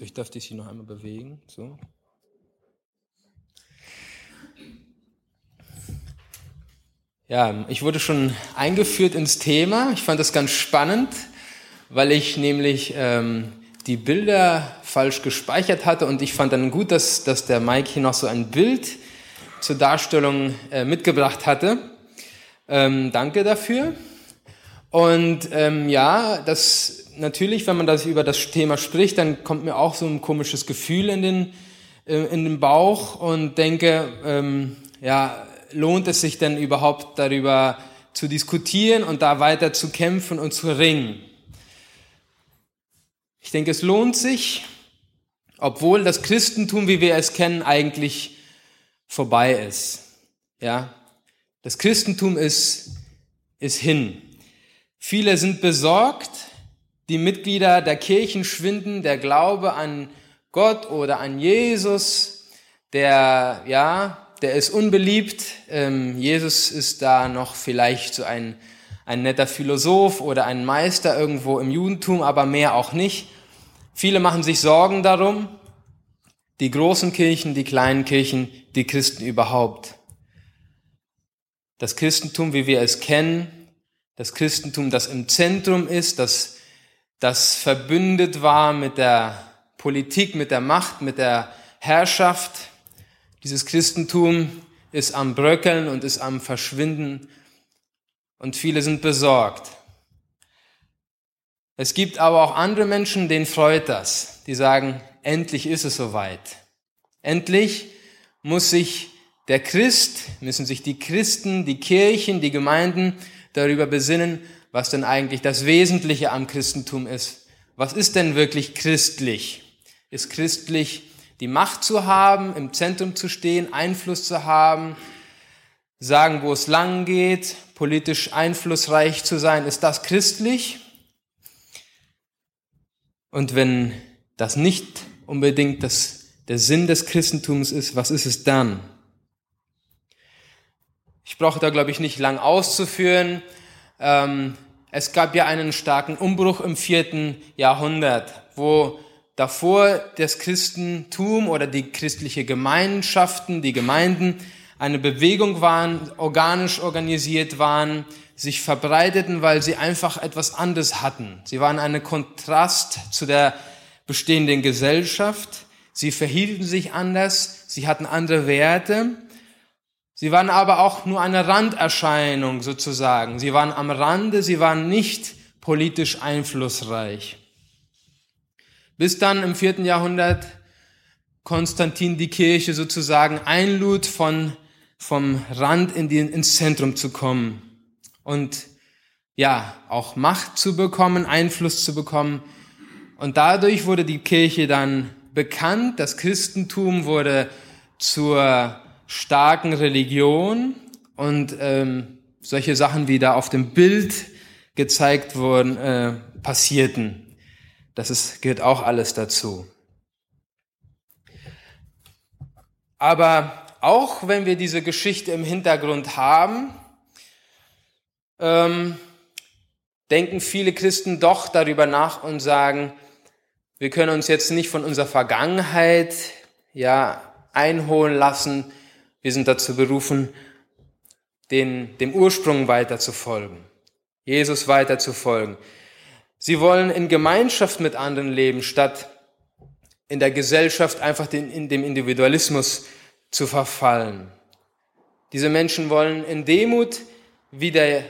So, ich darf dich hier noch einmal bewegen. So. Ja, ich wurde schon eingeführt ins Thema. Ich fand das ganz spannend, weil ich nämlich ähm, die Bilder falsch gespeichert hatte und ich fand dann gut, dass, dass der Mike hier noch so ein Bild zur Darstellung äh, mitgebracht hatte. Ähm, danke dafür. Und ähm, ja, das natürlich, wenn man das über das Thema spricht, dann kommt mir auch so ein komisches Gefühl in den äh, in den Bauch und denke, ähm, ja, lohnt es sich denn überhaupt darüber zu diskutieren und da weiter zu kämpfen und zu ringen? Ich denke, es lohnt sich, obwohl das Christentum, wie wir es kennen, eigentlich vorbei ist. Ja, das Christentum ist, ist hin. Viele sind besorgt, die Mitglieder der Kirchen schwinden, der Glaube an Gott oder an Jesus, der, ja, der ist unbeliebt. Ähm, Jesus ist da noch vielleicht so ein, ein netter Philosoph oder ein Meister irgendwo im Judentum, aber mehr auch nicht. Viele machen sich Sorgen darum, die großen Kirchen, die kleinen Kirchen, die Christen überhaupt. Das Christentum, wie wir es kennen, das Christentum, das im Zentrum ist, das, das verbündet war mit der Politik, mit der Macht, mit der Herrschaft. Dieses Christentum ist am Bröckeln und ist am Verschwinden und viele sind besorgt. Es gibt aber auch andere Menschen, denen freut das. Die sagen, endlich ist es soweit. Endlich muss sich der Christ, müssen sich die Christen, die Kirchen, die Gemeinden darüber besinnen, was denn eigentlich das Wesentliche am Christentum ist. Was ist denn wirklich christlich? Ist christlich die Macht zu haben, im Zentrum zu stehen, Einfluss zu haben, sagen, wo es lang geht, politisch einflussreich zu sein? Ist das christlich? Und wenn das nicht unbedingt das, der Sinn des Christentums ist, was ist es dann? Ich brauche da, glaube ich, nicht lang auszuführen. Ähm, es gab ja einen starken Umbruch im vierten Jahrhundert, wo davor das Christentum oder die christliche Gemeinschaften, die Gemeinden eine Bewegung waren, organisch organisiert waren, sich verbreiteten, weil sie einfach etwas anderes hatten. Sie waren ein Kontrast zu der bestehenden Gesellschaft. Sie verhielten sich anders. Sie hatten andere Werte. Sie waren aber auch nur eine Randerscheinung sozusagen. Sie waren am Rande. Sie waren nicht politisch einflussreich. Bis dann im vierten Jahrhundert Konstantin die Kirche sozusagen einlud, von, vom Rand in die, ins Zentrum zu kommen und ja, auch Macht zu bekommen, Einfluss zu bekommen. Und dadurch wurde die Kirche dann bekannt, das Christentum wurde zur starken Religion und ähm, solche Sachen, wie da auf dem Bild gezeigt wurden, äh, passierten. Das ist, gehört auch alles dazu. Aber auch wenn wir diese Geschichte im Hintergrund haben, ähm, denken viele Christen doch darüber nach und sagen, wir können uns jetzt nicht von unserer Vergangenheit ja einholen lassen. Wir sind dazu berufen, den, dem Ursprung weiter zu folgen, Jesus weiter zu folgen. Sie wollen in Gemeinschaft mit anderen leben, statt in der Gesellschaft einfach den, in dem Individualismus zu verfallen. Diese Menschen wollen in Demut wie der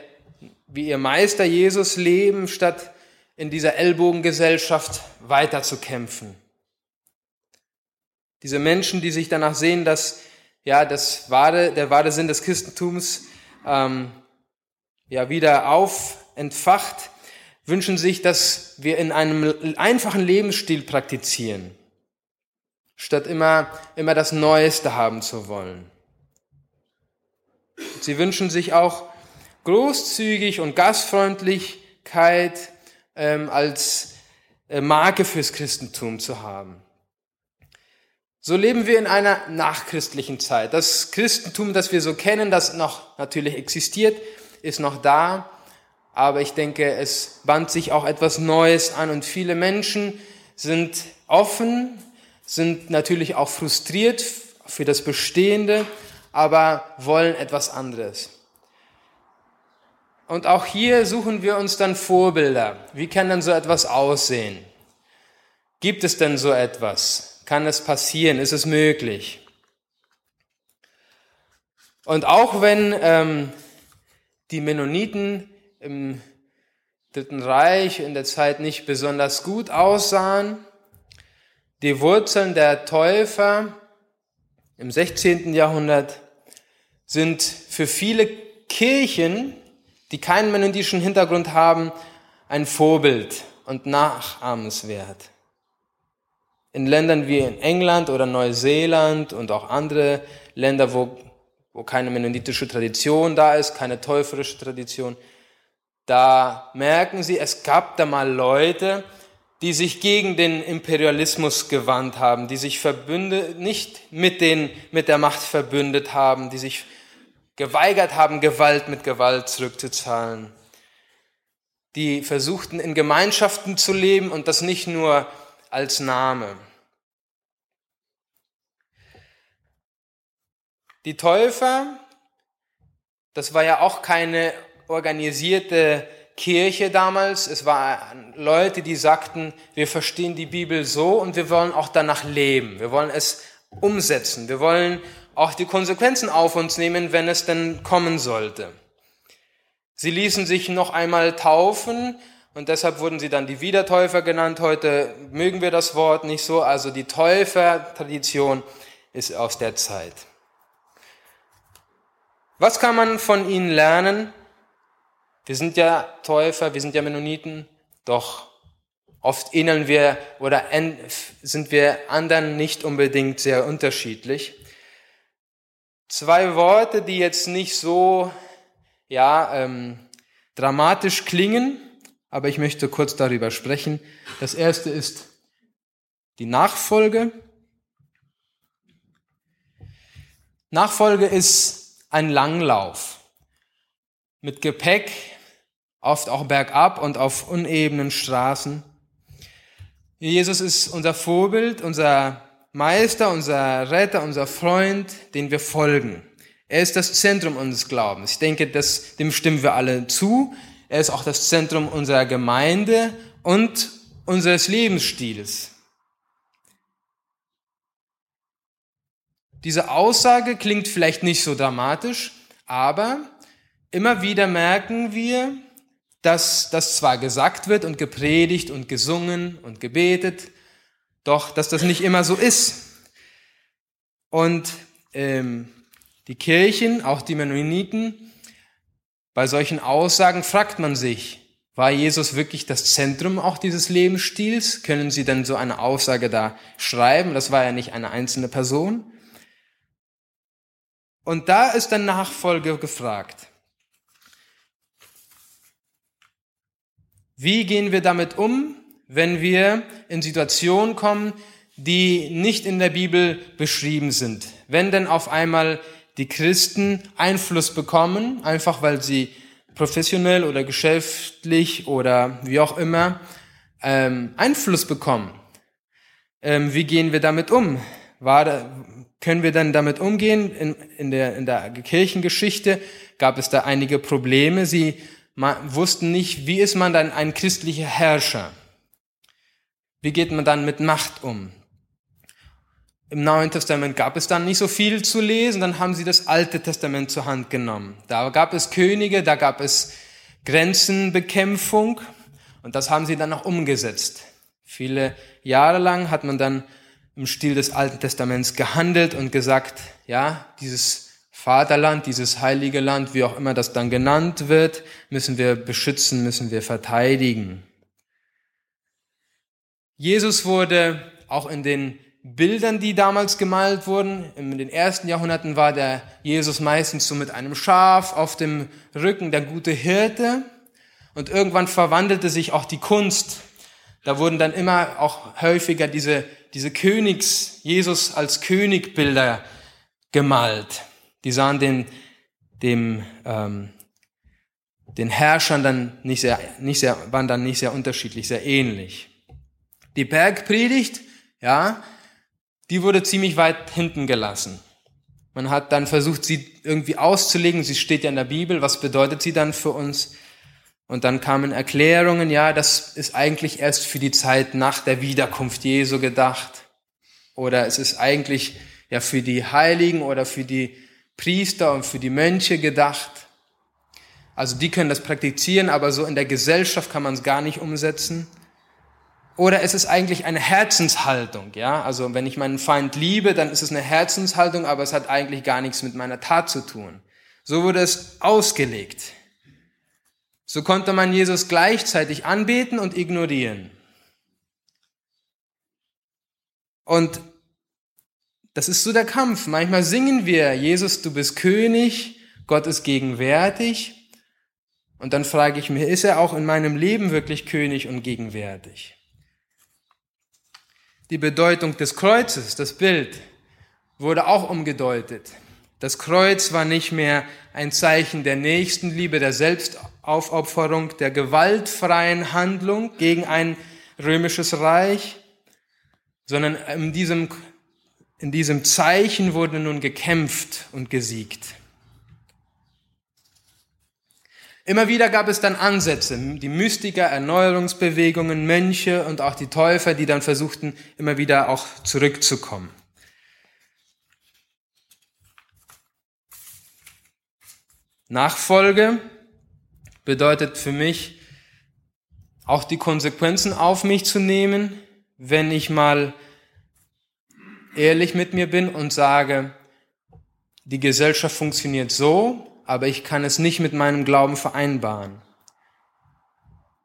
wie ihr Meister Jesus leben, statt in dieser Ellbogengesellschaft weiterzukämpfen. Diese Menschen, die sich danach sehen, dass ja das wahre, der wahre Sinn des Christentums ähm, ja wieder auf entfacht, wünschen sich, dass wir in einem einfachen Lebensstil praktizieren, statt immer immer das Neueste haben zu wollen. Sie wünschen sich auch Großzügig und Gastfreundlichkeit ähm, als äh, Marke fürs Christentum zu haben. So leben wir in einer nachchristlichen Zeit. Das Christentum, das wir so kennen, das noch natürlich existiert, ist noch da. Aber ich denke, es band sich auch etwas Neues an und viele Menschen sind offen, sind natürlich auch frustriert für das Bestehende, aber wollen etwas anderes. Und auch hier suchen wir uns dann Vorbilder. Wie kann denn so etwas aussehen? Gibt es denn so etwas? Kann es passieren? Ist es möglich? Und auch wenn ähm, die Mennoniten im Dritten Reich in der Zeit nicht besonders gut aussahen, die Wurzeln der Täufer im 16. Jahrhundert sind für viele Kirchen die keinen mennonitischen Hintergrund haben, ein Vorbild und nachahmenswert. In Ländern wie in England oder Neuseeland und auch andere Länder, wo, wo keine mennonitische Tradition da ist, keine täuferische Tradition, da merken sie, es gab da mal Leute, die sich gegen den Imperialismus gewandt haben, die sich verbündet, nicht mit, den, mit der Macht verbündet haben, die sich geweigert haben, Gewalt mit Gewalt zurückzuzahlen, die versuchten in Gemeinschaften zu leben und das nicht nur als Name. Die Täufer, das war ja auch keine organisierte Kirche damals. Es waren Leute, die sagten, wir verstehen die Bibel so und wir wollen auch danach leben. Wir wollen es umsetzen. Wir wollen auch die Konsequenzen auf uns nehmen, wenn es denn kommen sollte. Sie ließen sich noch einmal taufen und deshalb wurden sie dann die Wiedertäufer genannt. Heute mögen wir das Wort nicht so. Also die Täufertradition ist aus der Zeit. Was kann man von ihnen lernen? Wir sind ja Täufer, wir sind ja Mennoniten, doch oft ähneln wir oder sind wir anderen nicht unbedingt sehr unterschiedlich. Zwei Worte, die jetzt nicht so ja, ähm, dramatisch klingen, aber ich möchte kurz darüber sprechen. Das erste ist die Nachfolge. Nachfolge ist ein Langlauf mit Gepäck, oft auch bergab und auf unebenen Straßen. Jesus ist unser Vorbild, unser Meister, unser Retter, unser Freund, den wir folgen. Er ist das Zentrum unseres Glaubens. Ich denke, das, dem stimmen wir alle zu. Er ist auch das Zentrum unserer Gemeinde und unseres Lebensstils. Diese Aussage klingt vielleicht nicht so dramatisch, aber immer wieder merken wir, dass das zwar gesagt wird und gepredigt und gesungen und gebetet, doch dass das nicht immer so ist. Und ähm, die Kirchen, auch die Mennoniten, bei solchen Aussagen fragt man sich, war Jesus wirklich das Zentrum auch dieses Lebensstils? Können Sie denn so eine Aussage da schreiben? Das war ja nicht eine einzelne Person. Und da ist der Nachfolger gefragt. Wie gehen wir damit um, wenn wir in Situationen kommen, die nicht in der Bibel beschrieben sind. Wenn denn auf einmal die Christen Einfluss bekommen, einfach weil sie professionell oder geschäftlich oder wie auch immer ähm, Einfluss bekommen. Ähm, wie gehen wir damit um? War können wir dann damit umgehen? In, in, der, in der Kirchengeschichte gab es da einige Probleme. Sie wussten nicht, wie ist man dann ein christlicher Herrscher? Wie geht man dann mit Macht um? Im Neuen Testament gab es dann nicht so viel zu lesen, dann haben sie das Alte Testament zur Hand genommen. Da gab es Könige, da gab es Grenzenbekämpfung und das haben sie dann auch umgesetzt. Viele Jahre lang hat man dann im Stil des Alten Testaments gehandelt und gesagt, ja, dieses Vaterland, dieses heilige Land, wie auch immer das dann genannt wird, müssen wir beschützen, müssen wir verteidigen. Jesus wurde auch in den Bildern, die damals gemalt wurden, in den ersten Jahrhunderten war der Jesus meistens so mit einem Schaf auf dem Rücken, der gute Hirte. Und irgendwann verwandelte sich auch die Kunst. Da wurden dann immer auch häufiger diese, diese Königs, Jesus als Königbilder gemalt. Die sahen den, dem, ähm, den Herrschern dann nicht sehr, nicht sehr, waren dann nicht sehr unterschiedlich, sehr ähnlich. Die Bergpredigt, ja, die wurde ziemlich weit hinten gelassen. Man hat dann versucht, sie irgendwie auszulegen. Sie steht ja in der Bibel. Was bedeutet sie dann für uns? Und dann kamen Erklärungen, ja, das ist eigentlich erst für die Zeit nach der Wiederkunft Jesu gedacht. Oder es ist eigentlich ja für die Heiligen oder für die Priester und für die Mönche gedacht. Also die können das praktizieren, aber so in der Gesellschaft kann man es gar nicht umsetzen. Oder es ist eigentlich eine Herzenshaltung, ja. Also wenn ich meinen Feind liebe, dann ist es eine Herzenshaltung, aber es hat eigentlich gar nichts mit meiner Tat zu tun. So wurde es ausgelegt. So konnte man Jesus gleichzeitig anbeten und ignorieren. Und das ist so der Kampf. Manchmal singen wir, Jesus, du bist König, Gott ist gegenwärtig. Und dann frage ich mich, ist er auch in meinem Leben wirklich König und gegenwärtig? Die Bedeutung des Kreuzes, das Bild, wurde auch umgedeutet. Das Kreuz war nicht mehr ein Zeichen der Nächstenliebe, der Selbstaufopferung, der gewaltfreien Handlung gegen ein römisches Reich, sondern in diesem, in diesem Zeichen wurde nun gekämpft und gesiegt. Immer wieder gab es dann Ansätze, die Mystiker, Erneuerungsbewegungen, Mönche und auch die Täufer, die dann versuchten, immer wieder auch zurückzukommen. Nachfolge bedeutet für mich auch die Konsequenzen auf mich zu nehmen, wenn ich mal ehrlich mit mir bin und sage, die Gesellschaft funktioniert so, aber ich kann es nicht mit meinem Glauben vereinbaren.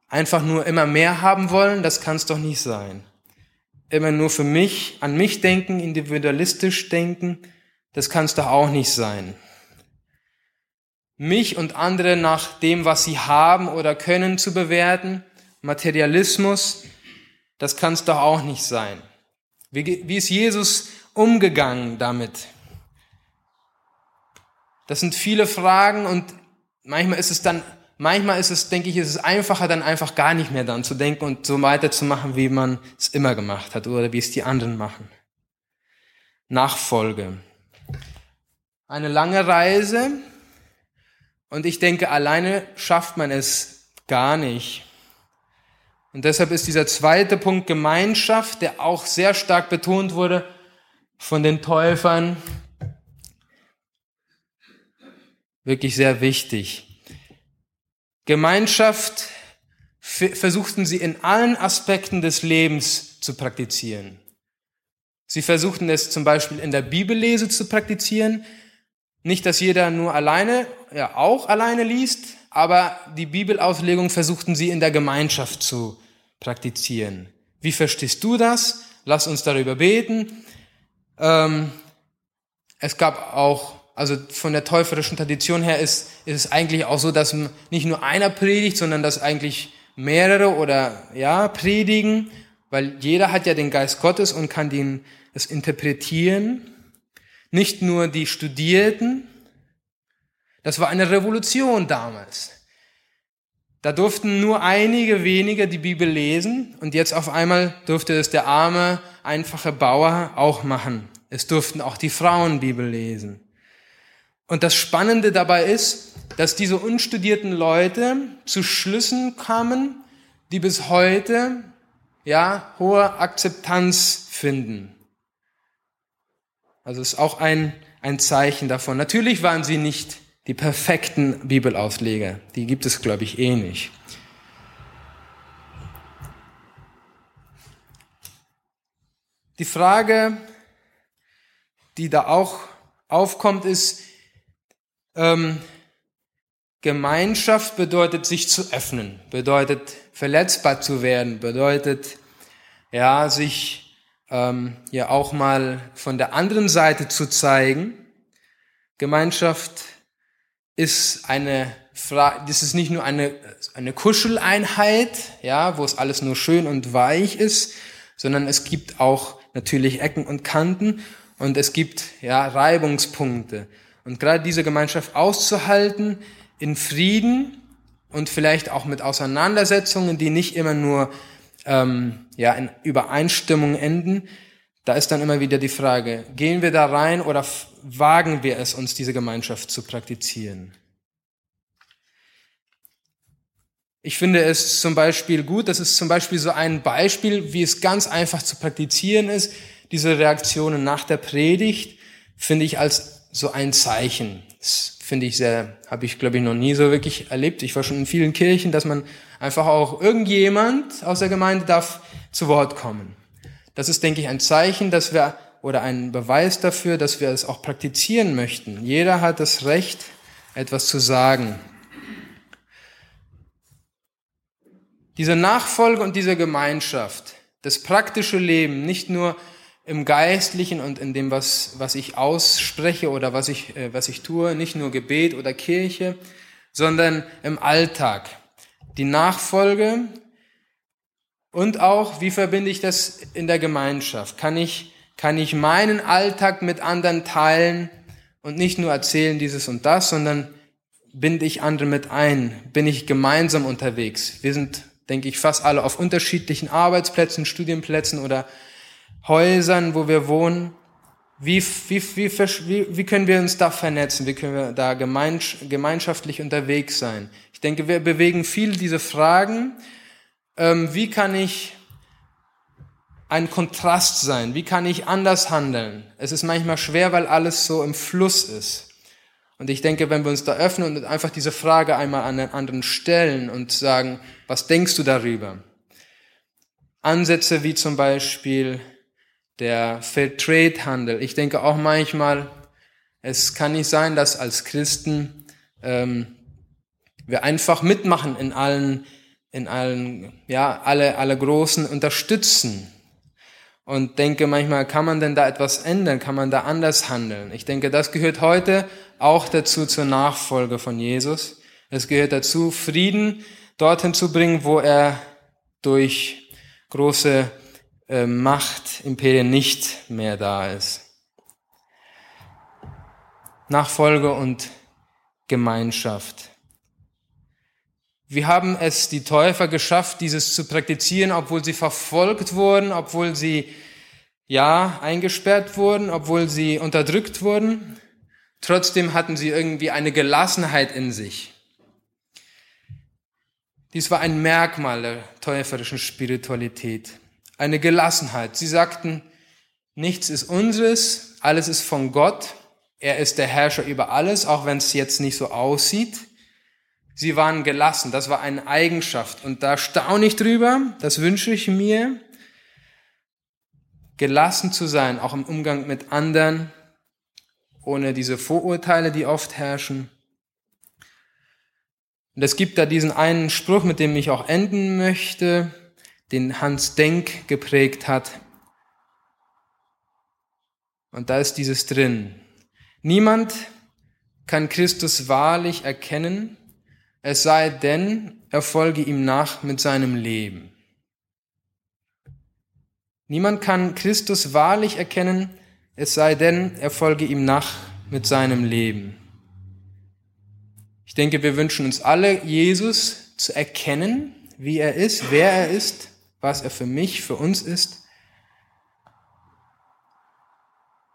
Einfach nur immer mehr haben wollen, das kann es doch nicht sein. Immer nur für mich, an mich denken, individualistisch denken, das kann es doch auch nicht sein. Mich und andere nach dem, was sie haben oder können, zu bewerten, Materialismus, das kann es doch auch nicht sein. Wie, wie ist Jesus umgegangen damit? Das sind viele Fragen und manchmal ist es dann, manchmal ist es, denke ich, ist es einfacher, dann einfach gar nicht mehr dann zu denken und so weiterzumachen, wie man es immer gemacht hat oder wie es die anderen machen. Nachfolge. Eine lange Reise und ich denke, alleine schafft man es gar nicht. Und deshalb ist dieser zweite Punkt Gemeinschaft, der auch sehr stark betont wurde von den Täufern, wirklich sehr wichtig. Gemeinschaft versuchten sie in allen Aspekten des Lebens zu praktizieren. Sie versuchten es zum Beispiel in der Bibellese zu praktizieren. Nicht, dass jeder nur alleine, ja auch alleine liest, aber die Bibelauslegung versuchten sie in der Gemeinschaft zu praktizieren. Wie verstehst du das? Lass uns darüber beten. Ähm, es gab auch also von der täuferischen Tradition her ist, ist es eigentlich auch so, dass nicht nur einer predigt, sondern dass eigentlich mehrere oder ja predigen, weil jeder hat ja den Geist Gottes und kann den es interpretieren. Nicht nur die Studierten. Das war eine Revolution damals. Da durften nur einige wenige die Bibel lesen und jetzt auf einmal durfte es der arme, einfache Bauer auch machen. Es durften auch die Frauen Bibel lesen. Und das Spannende dabei ist, dass diese unstudierten Leute zu Schlüssen kamen, die bis heute ja hohe Akzeptanz finden. Also ist auch ein, ein Zeichen davon. Natürlich waren sie nicht die perfekten Bibelausleger. Die gibt es, glaube ich, eh nicht. Die Frage, die da auch aufkommt, ist, ähm, Gemeinschaft bedeutet sich zu öffnen, bedeutet verletzbar zu werden, bedeutet ja sich ähm, ja auch mal von der anderen Seite zu zeigen. Gemeinschaft ist eine Frage, das ist nicht nur eine eine Kuscheleinheit, ja, wo es alles nur schön und weich ist, sondern es gibt auch natürlich Ecken und Kanten und es gibt ja Reibungspunkte. Und gerade diese Gemeinschaft auszuhalten in Frieden und vielleicht auch mit Auseinandersetzungen, die nicht immer nur ähm, ja, in Übereinstimmung enden, da ist dann immer wieder die Frage, gehen wir da rein oder wagen wir es, uns diese Gemeinschaft zu praktizieren? Ich finde es zum Beispiel gut, das ist zum Beispiel so ein Beispiel, wie es ganz einfach zu praktizieren ist. Diese Reaktionen nach der Predigt finde ich als so ein Zeichen. Das finde ich sehr, habe ich glaube ich noch nie so wirklich erlebt. Ich war schon in vielen Kirchen, dass man einfach auch irgendjemand aus der Gemeinde darf zu Wort kommen. Das ist, denke ich, ein Zeichen, dass wir oder ein Beweis dafür, dass wir es auch praktizieren möchten. Jeder hat das Recht, etwas zu sagen. Diese Nachfolge und diese Gemeinschaft, das praktische Leben, nicht nur im Geistlichen und in dem, was, was ich ausspreche oder was ich, äh, was ich tue, nicht nur Gebet oder Kirche, sondern im Alltag. Die Nachfolge und auch, wie verbinde ich das in der Gemeinschaft? Kann ich, kann ich meinen Alltag mit anderen teilen und nicht nur erzählen dieses und das, sondern binde ich andere mit ein? Bin ich gemeinsam unterwegs? Wir sind, denke ich, fast alle auf unterschiedlichen Arbeitsplätzen, Studienplätzen oder Häusern, wo wir wohnen. Wie, wie, wie, wie, können wir uns da vernetzen? Wie können wir da gemeinschaftlich unterwegs sein? Ich denke, wir bewegen viel diese Fragen ähm, wie kann ich ein Kontrast sein? Wie kann ich anders handeln? Es ist manchmal schwer, weil alles so im Fluss ist. Und ich denke, wenn wir uns da öffnen und einfach diese Frage einmal an den anderen stellen und sagen, was denkst du darüber? Ansätze wie zum Beispiel der Fair Trade Handel. Ich denke auch manchmal, es kann nicht sein, dass als Christen ähm, wir einfach mitmachen in allen in allen, ja, alle, alle Großen unterstützen. Und denke manchmal, kann man denn da etwas ändern? Kann man da anders handeln? Ich denke, das gehört heute auch dazu zur Nachfolge von Jesus. Es gehört dazu, Frieden dorthin zu bringen, wo er durch große äh, Macht, Imperien nicht mehr da ist. Nachfolge und Gemeinschaft. Wie haben es die Täufer geschafft, dieses zu praktizieren, obwohl sie verfolgt wurden, obwohl sie, ja, eingesperrt wurden, obwohl sie unterdrückt wurden? Trotzdem hatten sie irgendwie eine Gelassenheit in sich. Dies war ein Merkmal der täuferischen Spiritualität. Eine Gelassenheit. Sie sagten, nichts ist unseres, alles ist von Gott. Er ist der Herrscher über alles, auch wenn es jetzt nicht so aussieht. Sie waren gelassen, das war eine Eigenschaft. Und da staune ich drüber, das wünsche ich mir, gelassen zu sein, auch im Umgang mit anderen, ohne diese Vorurteile, die oft herrschen. Und es gibt da diesen einen Spruch, mit dem ich auch enden möchte, den Hans Denk geprägt hat. Und da ist dieses drin. Niemand kann Christus wahrlich erkennen, es sei denn, er folge ihm nach mit seinem Leben. Niemand kann Christus wahrlich erkennen, es sei denn, er folge ihm nach mit seinem Leben. Ich denke, wir wünschen uns alle, Jesus zu erkennen, wie er ist, wer er ist, was er für mich, für uns ist.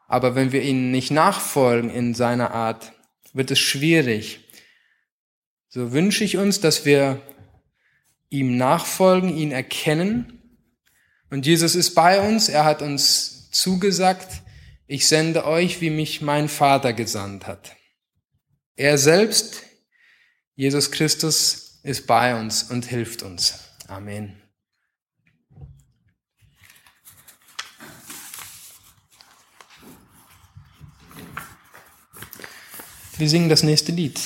Aber wenn wir ihm nicht nachfolgen in seiner Art, wird es schwierig. So wünsche ich uns, dass wir ihm nachfolgen, ihn erkennen. Und Jesus ist bei uns. Er hat uns zugesagt, ich sende euch, wie mich mein Vater gesandt hat. Er selbst, Jesus Christus, ist bei uns und hilft uns. Amen. Wir singen das nächste Lied.